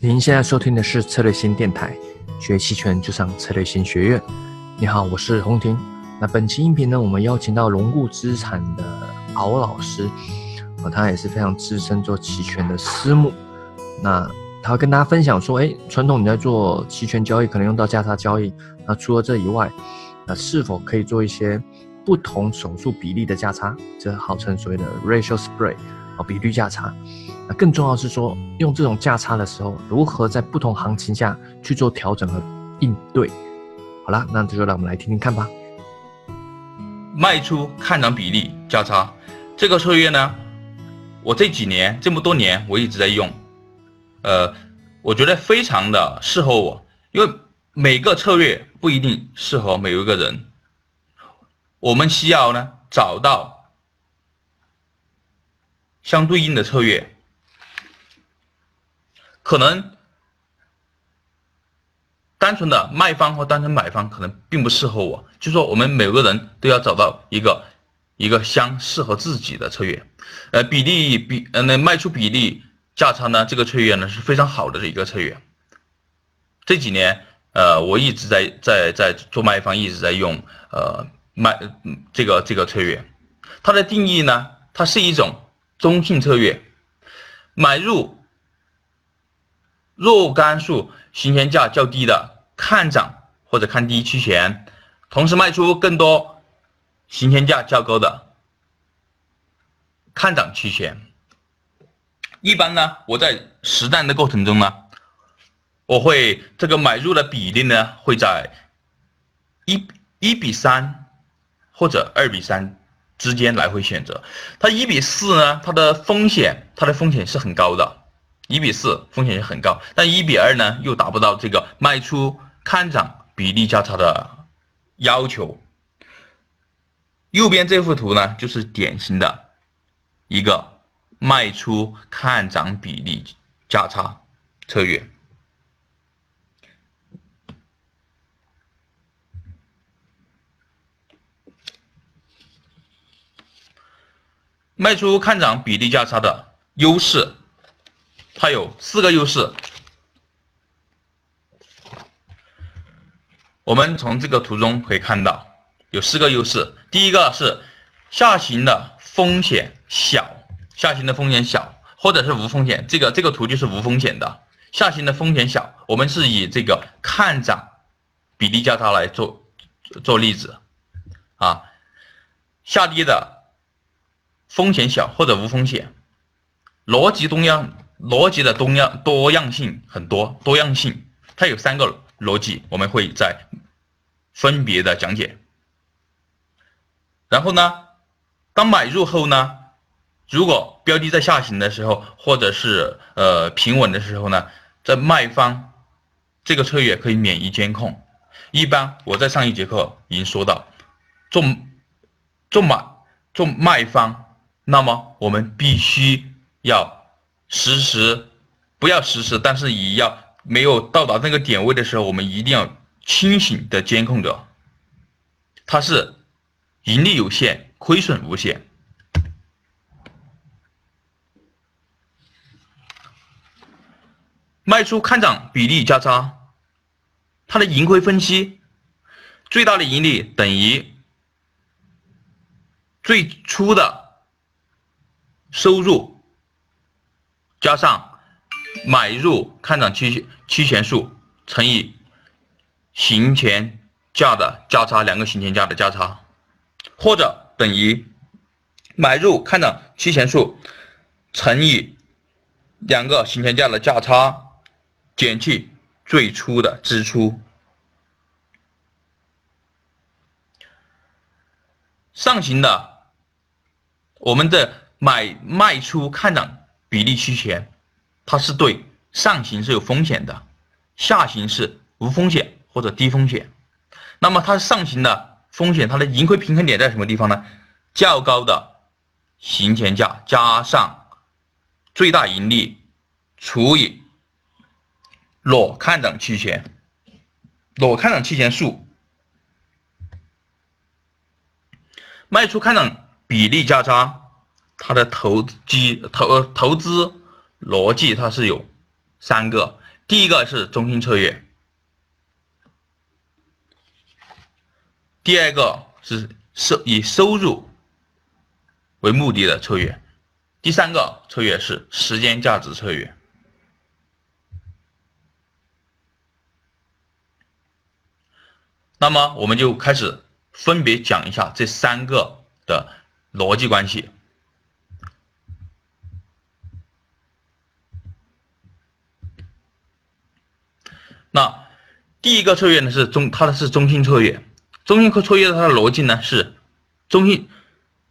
您现在收听的是策略新电台，学期权就上策略新学院。你好，我是洪婷。那本期音频呢，我们邀请到龙固资产的敖老师，啊，他也是非常资深做期权的私募。那他会跟大家分享说，哎，传统你在做期权交易，可能用到价差交易。那除了这以外，那是否可以做一些不同手术比例的价差？这号称所谓的 ratio spread 啊，比率价差。那更重要是说，用这种价差的时候，如何在不同行情下去做调整和应对？好啦，那这就让我们来听听看吧。卖出看涨比例价差这个策略呢，我这几年这么多年我一直在用，呃，我觉得非常的适合我，因为每个策略不一定适合每一个人，我们需要呢找到相对应的策略。可能单纯的卖方或单纯买方可能并不适合我，就说我们每个人都要找到一个一个相适合自己的策略，呃，比例比呃那卖出比例价差呢，这个策略呢是非常好的一个策略。这几年呃我一直在在在做卖方，一直在用呃卖这个这个策略，它的定义呢，它是一种中性策略，买入。若干数行权价较低的看涨或者看低期权，同时卖出更多行权价较高的看涨期权。一般呢，我在实战的过程中呢，我会这个买入的比例呢会在一一比三或者二比三之间来回选择。它一比四呢，它的风险它的风险是很高的。一比四风险也很高，但一比二呢又达不到这个卖出看涨比例价差的要求。右边这幅图呢就是典型的一个卖出看涨比例价差策略。卖出看涨比例价差的优势。它有四个优势，我们从这个图中可以看到有四个优势。第一个是下行的风险小，下行的风险小，或者是无风险。这个这个图就是无风险的，下行的风险小。我们是以这个看涨比例价差来做做例子啊，下跌的风险小或者无风险，逻辑中央。逻辑的多样多样性很多，多样性它有三个逻辑，我们会在分别的讲解。然后呢，当买入后呢，如果标的在下行的时候，或者是呃平稳的时候呢，在卖方这个策略可以免于监控。一般我在上一节课已经说到，做做买做卖方，那么我们必须要。实时不要实时，但是也要没有到达那个点位的时候，我们一定要清醒的监控着。它是盈利有限，亏损无限。卖出看涨比例加差，它的盈亏分析，最大的盈利等于最初的收入。加上买入看涨期期权数乘以行权价的价差，两个行权价的价差，或者等于买入看涨期权数乘以两个行权价的价差减去最初的支出。上行的，我们的买卖出看涨。比例期权，它是对上行是有风险的，下行是无风险或者低风险。那么它上行的风险，它的盈亏平衡点在什么地方呢？较高的行权价加上最大盈利除以裸看涨期权，裸看涨期权数，卖出看涨比例价差。它的投机投投资逻辑它是有三个，第一个是中心策略，第二个是收以收入为目的的策略，第三个策略是时间价值策略。那么我们就开始分别讲一下这三个的逻辑关系。那第一个策略呢是中，它的是中心策略。中心策略它的逻辑呢是中心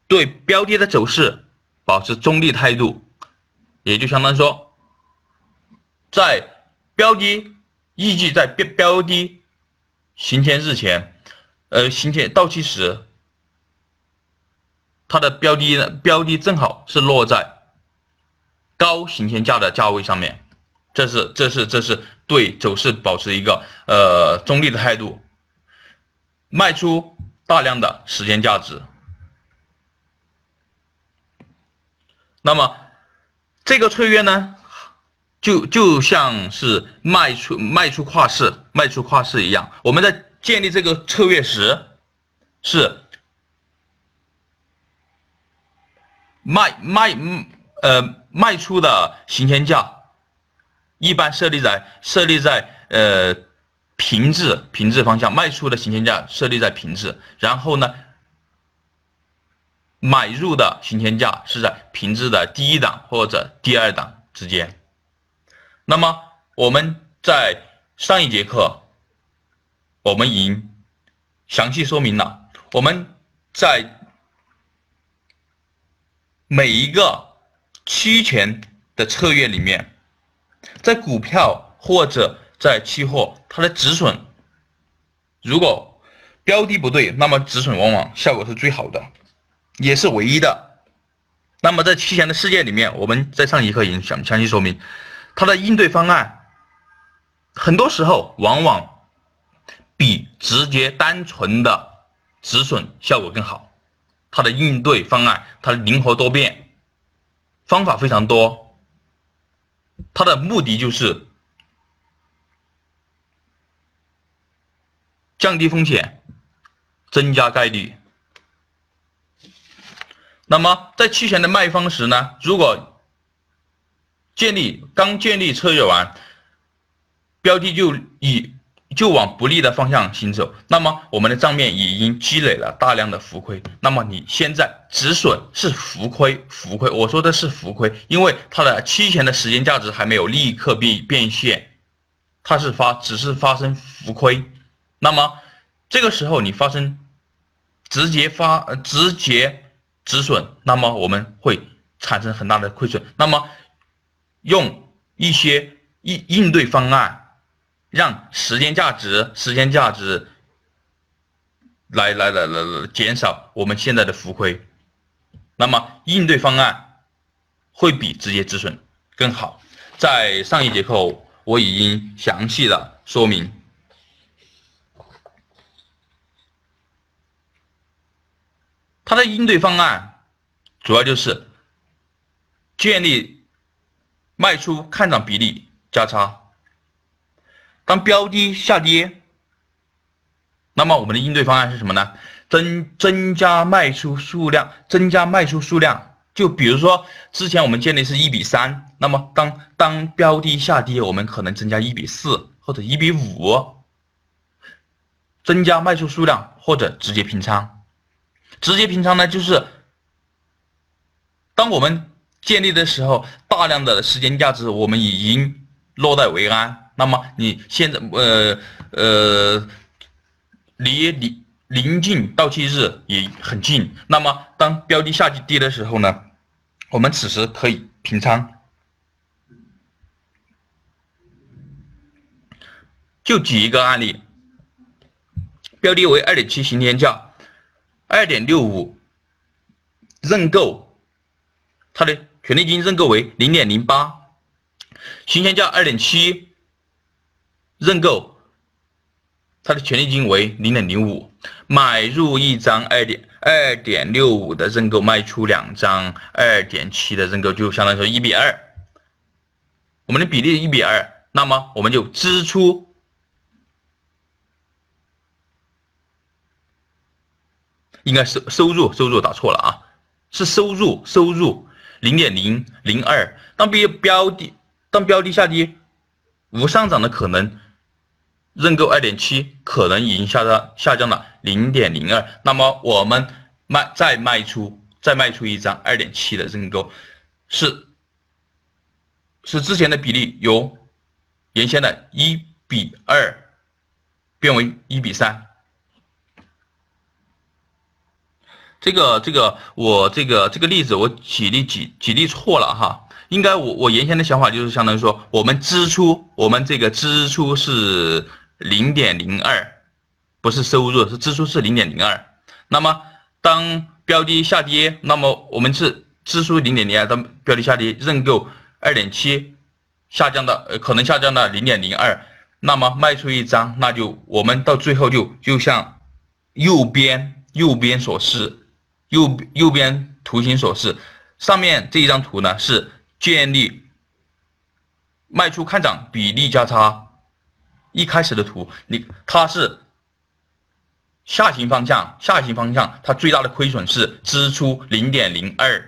对标的的走势保持中立态度，也就相当于说，在标的预计在标标的。行权日前，呃，行权到期时，它的标的，标的正好是落在高行权价的价位上面，这是这是这是对走势保持一个呃中立的态度，卖出大量的时间价值。那么这个策略呢，就就像是卖出卖出跨市。卖出跨市一样，我们在建立这个策略时，是卖卖呃卖出的行权价，一般设立在设立在呃平置平置方向，卖出的行权价设立在平置，然后呢，买入的行权价是在平置的第一档或者第二档之间。那么我们在上一节课，我们已经详细说明了，我们在每一个期权的策略里面，在股票或者在期货，它的止损，如果标的不对，那么止损往往效果是最好的，也是唯一的。那么在期权的世界里面，我们在上一课已经详详细说明它的应对方案。很多时候，往往比直接单纯的止损效果更好。它的应对方案，它灵活多变，方法非常多。它的目的就是降低风险，增加概率。那么，在期权的卖方时呢？如果建立刚建立策略完。标的就以就往不利的方向行走，那么我们的账面已经积累了大量的浮亏。那么你现在止损是浮亏，浮亏，我说的是浮亏，因为它的期权的时间价值还没有立刻变变现，它是发只是发生浮亏。那么这个时候你发生直接发直接止损，那么我们会产生很大的亏损。那么用一些应应对方案。让时间价值、时间价值来来来来来减少我们现在的浮亏，那么应对方案会比直接止损更好。在上一节课我已经详细的说明，它的应对方案主要就是建立卖出看涨比例加差。当标的下跌，那么我们的应对方案是什么呢？增增加卖出数量，增加卖出数量。就比如说，之前我们建立是一比三，那么当当标的下跌，我们可能增加一比四或者一比五，增加卖出数量或者直接平仓。直接平仓呢，就是当我们建立的时候，大量的时间价值我们已经落袋为安。那么你现在呃呃离离临近到期日也很近，那么当标的下跌的时候呢，我们此时可以平仓。就举一个案例，标的为二点七行天价，二点六五认购，它的权利金认购为零点零八，行天价二点七。认购，它的权利金为零点零五，买入一张二点二点六五的认购，卖出两张二点七的认购，就相当于说一比二。我们的比例一比二，那么我们就支出应该是收入，收入打错了啊，是收入，收入零点零零二。当标标的当标的下跌，无上涨的可能，认购二点七，可能已经下降下降了零点零二。那么我们卖再卖出再卖出一张二点七的认购，是是之前的比例由原先的一比二变为一比三。这个这个我这个这个例子我举例举举例错了哈，应该我我原先的想法就是相当于说我们支出我们这个支出是零点零二，不是收入是支出是零点零二。那么当标的下跌，那么我们是支出零点零二，当标的下跌认购二点七，下降到呃可能下降到零点零二，那么卖出一张，那就我们到最后就就像右边右边所示。右右边图形所示，上面这一张图呢是建立卖出看涨比例价差一开始的图，你它是下行方向，下行方向它最大的亏损是支出零点零二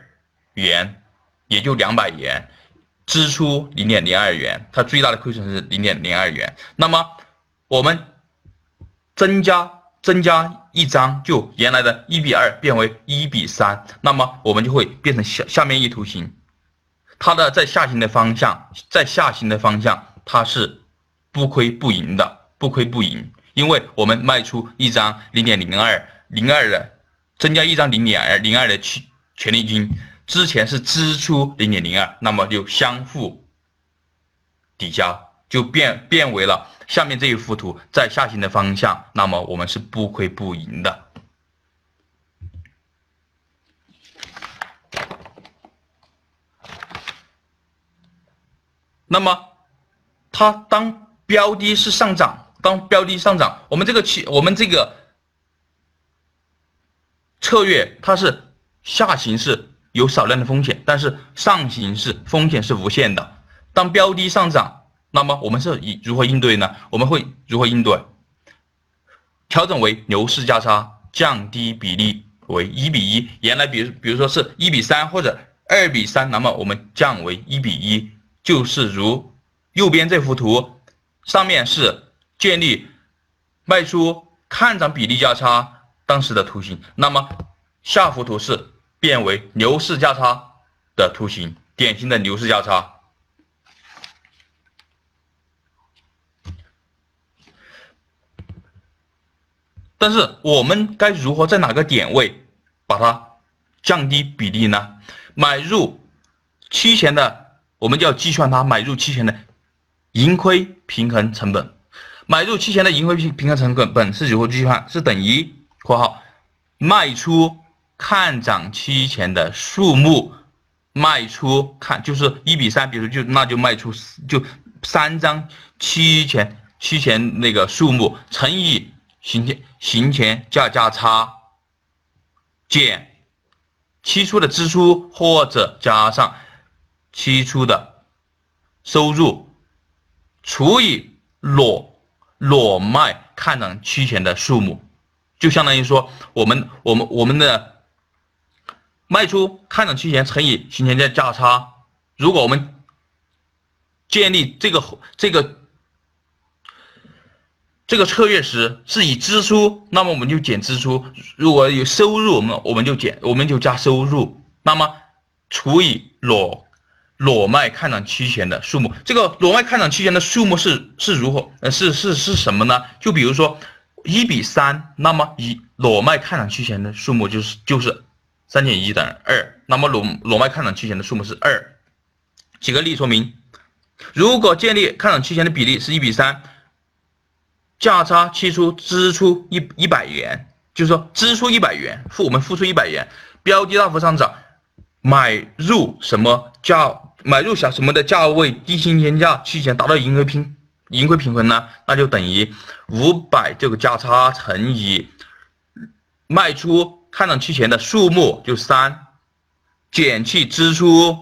元，也就两百元，支出零点零二元，它最大的亏损是零点零二元。那么我们增加。增加一张，就原来的一比二变为一比三，那么我们就会变成下下面一图形，它的在下行的方向，在下行的方向，它是不亏不盈的，不亏不盈，因为我们卖出一张零点零二零二的，增加一张零点零二的权权利金，之前是支出零点零二，那么就相互抵消，就变变为了。下面这一幅图在下行的方向，那么我们是不亏不盈的。那么，它当标的是上涨，当标的上涨，我们这个期，我们这个策略，它是下行是有少量的风险，但是上行是风险是无限的。当标的上涨。那么我们是以如何应对呢？我们会如何应对？调整为牛市价差，降低比例为一比一。原来比如比如说是一比三或者二比三，那么我们降为一比一，就是如右边这幅图，上面是建立卖出看涨比例价差当时的图形，那么下幅图是变为牛市价差的图形，典型的牛市价差。但是我们该如何在哪个点位把它降低比例呢？买入期前的，我们就要计算它买入期前的盈亏平衡成本。买入期前的盈亏平衡成本本是如何计算？是等于（括号）卖出看涨期前的数目，卖出看就是一比三，比如就那就卖出就三张期前期前那个数目乘以。行前行前价价差减期初的支出，或者加上期初的收入，除以裸裸卖看涨期权的数目，就相当于说，我们我们我们的卖出看涨期权乘以行权价价差。如果我们建立这个这个。这个策略时是以支出，那么我们就减支出；如果有收入，我们我们就减，我们就加收入。那么除以裸裸卖看涨期权的数目，这个裸卖看涨期权的数目是是如何？呃，是是是什么呢？就比如说一比三，那么以裸卖看涨期权的数目就是就是三减一等于二，那么裸裸卖看涨期权的数目是二。举个例说明，如果建立看涨期权的比例是一比三。价差期初支出一一百元，就是说支出一百元，付我们付出一百元，标的大幅上涨，买入什么价，买入小什么的价位低新鲜价期权达到盈亏平盈亏平衡呢？那就等于五百这个价差乘以卖出看涨期前的数目就三，减去支出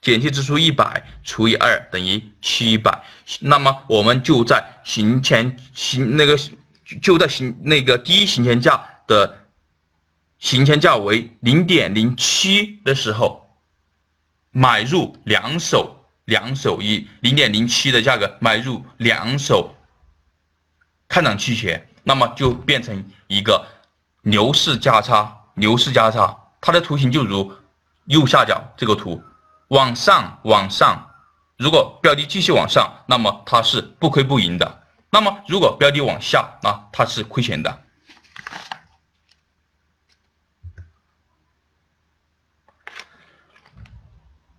减去支出一百除以二等于七百，那么我们就在行前行那个就在行那个第一行前价的行前价为零点零七的时候，买入两手两手一零点零七的价格买入两手看涨期权，那么就变成一个牛市价差，牛市价差，它的图形就如右下角这个图。往上，往上，如果标的继续往上，那么它是不亏不赢的；那么如果标的往下，啊，它是亏钱的。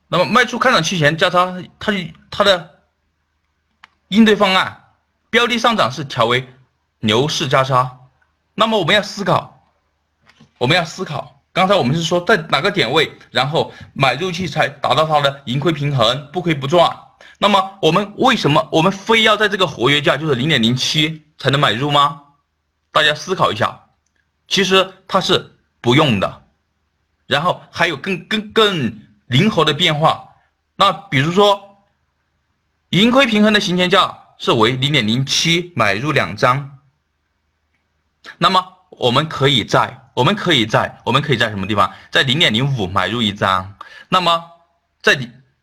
那么卖出看涨期权价差，它它的应对方案，标的上涨是调为牛市价差，那么我们要思考，我们要思考。刚才我们是说在哪个点位，然后买入去才达到它的盈亏平衡，不亏不赚。那么我们为什么我们非要在这个活跃价，就是零点零七才能买入吗？大家思考一下，其实它是不用的。然后还有更更更灵活的变化，那比如说盈亏平衡的行权价是为零点零七买入两张，那么我们可以在。我们可以在我们可以在什么地方，在零点零五买入一张，那么在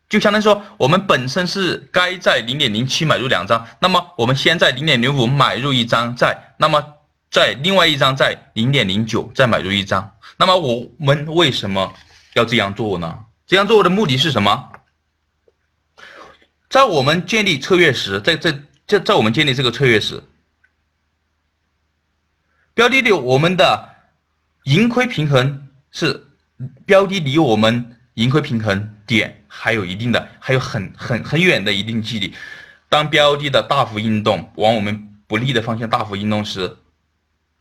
就相当于说，我们本身是该在零点零七买入两张，那么我们先在零点零五买入一张，在那么在另外一张在零点零九再买入一张，那么我们为什么要这样做呢？这样做的目的是什么？在我们建立策略时，在在在在我们建立这个策略时，标的的我们的。盈亏平衡是标的离我们盈亏平衡点还有一定的，还有很很很远的一定距离。当标的的大幅运动往我们不利的方向大幅运动时，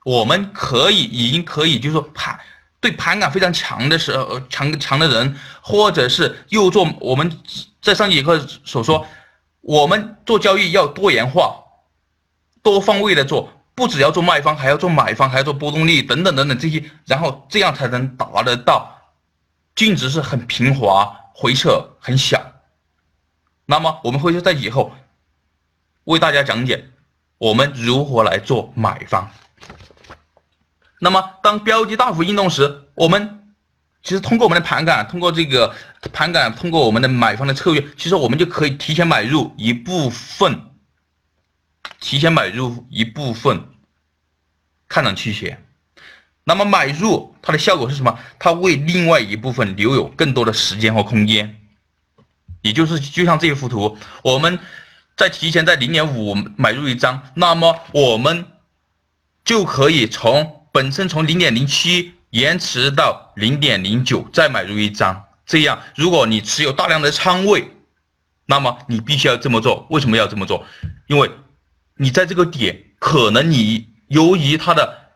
我们可以已经可以就是说盘对盘感非常强的时候，强强的人，或者是又做我们在上节课所说，我们做交易要多元化、多方位的做。不只要做卖方，还要做买方，还要做波动率等等等等这些，然后这样才能达得到净值是很平滑，回撤很小。那么我们会在以后为大家讲解我们如何来做买方。那么当标的大幅运动时，我们其实通过我们的盘感，通过这个盘感，通过我们的买方的策略，其实我们就可以提前买入一部分。提前买入一部分看涨期权，那么买入它的效果是什么？它为另外一部分留有更多的时间和空间，也就是就像这一幅图，我们在提前在零点五买入一张，那么我们就可以从本身从零点零七延迟到零点零九再买入一张。这样，如果你持有大量的仓位，那么你必须要这么做。为什么要这么做？因为你在这个点，可能你由于它的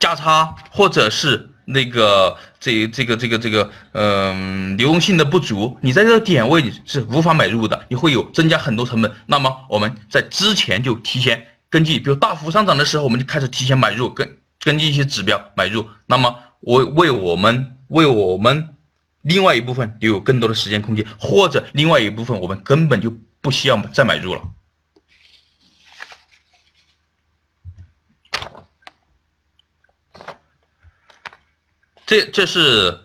价差，或者是那个这这个这个这个嗯流动性的不足，你在这个点位是无法买入的，你会有增加很多成本。那么我们在之前就提前根据，比如大幅上涨的时候，我们就开始提前买入，根根据一些指标买入。那么我为我们为我们另外一部分留有更多的时间空间，或者另外一部分我们根本就不需要再买入了。这这是，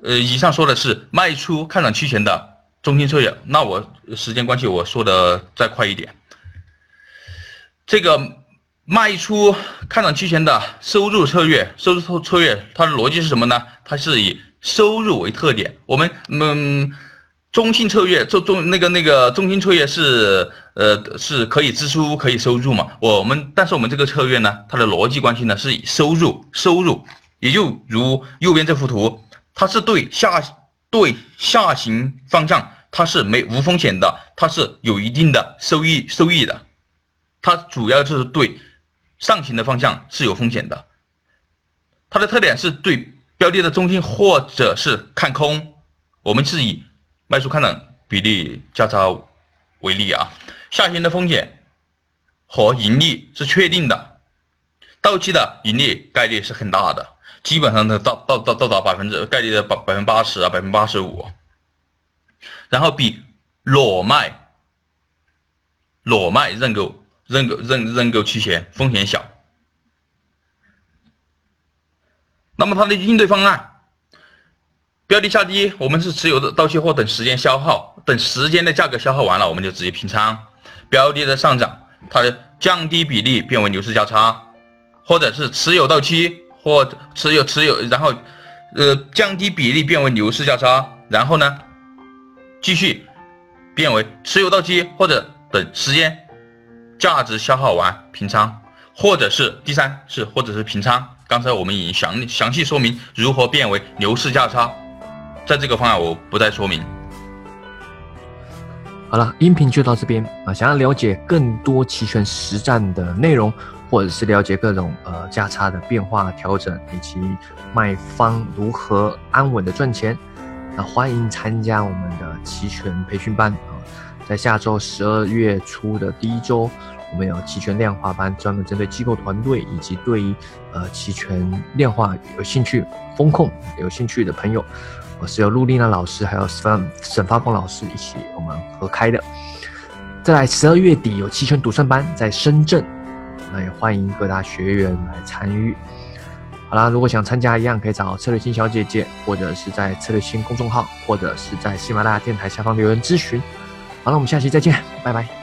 呃，以上说的是卖出看涨期权的中心策略。那我时间关系，我说的再快一点。这个卖出看涨期权的收入策略，收入策略它的逻辑是什么呢？它是以收入为特点。我们嗯，中性策略，中中那个那个中性策略是呃是可以支出可以收入嘛？我们但是我们这个策略呢，它的逻辑关系呢是以收入收入。也就如右边这幅图，它是对下对下行方向，它是没无风险的，它是有一定的收益收益的。它主要就是对上行的方向是有风险的。它的特点是对标的的中心或者是看空。我们是以卖出看涨比例价差为例啊，下行的风险和盈利是确定的，到期的盈利概率是很大的。基本上都到到到到达百分之概率的百百分之八十啊，百分之八十五。然后比裸卖裸卖认购认购认认购期权风险小。那么它的应对方案，标的下跌，我们是持有的到期货等时间消耗，等时间的价格消耗完了，我们就直接平仓。标的的上涨，它的降低比例变为牛市价差，或者是持有到期或持有持有，然后呃降低比例变为牛市价差，然后呢继续变为持有到期或者等时间价值消耗完平仓，或者是第三是或者是平仓。刚才我们已经详详细说明如何变为牛市价差，在这个方案我不再说明。好了，音频就到这边啊！想要了解更多期权实战的内容，或者是了解各种呃价差的变化调整，以及卖方如何安稳的赚钱，那欢迎参加我们的期权培训班啊！在下周十二月初的第一周。我们有期权量化班，专门针对机构团队以及对于呃期权量化有兴趣、风控有兴趣的朋友，我是由陆丽娜老师还有沈沈发峰老师一起我们合开的。再来十二月底有期权独胜班在深圳，那也欢迎各大学员来参与。好啦，如果想参加一样，可以找策略星小姐姐，或者是在策略星公众号，或者是在喜马拉雅电台下方留言咨询。好了，我们下期再见，拜拜。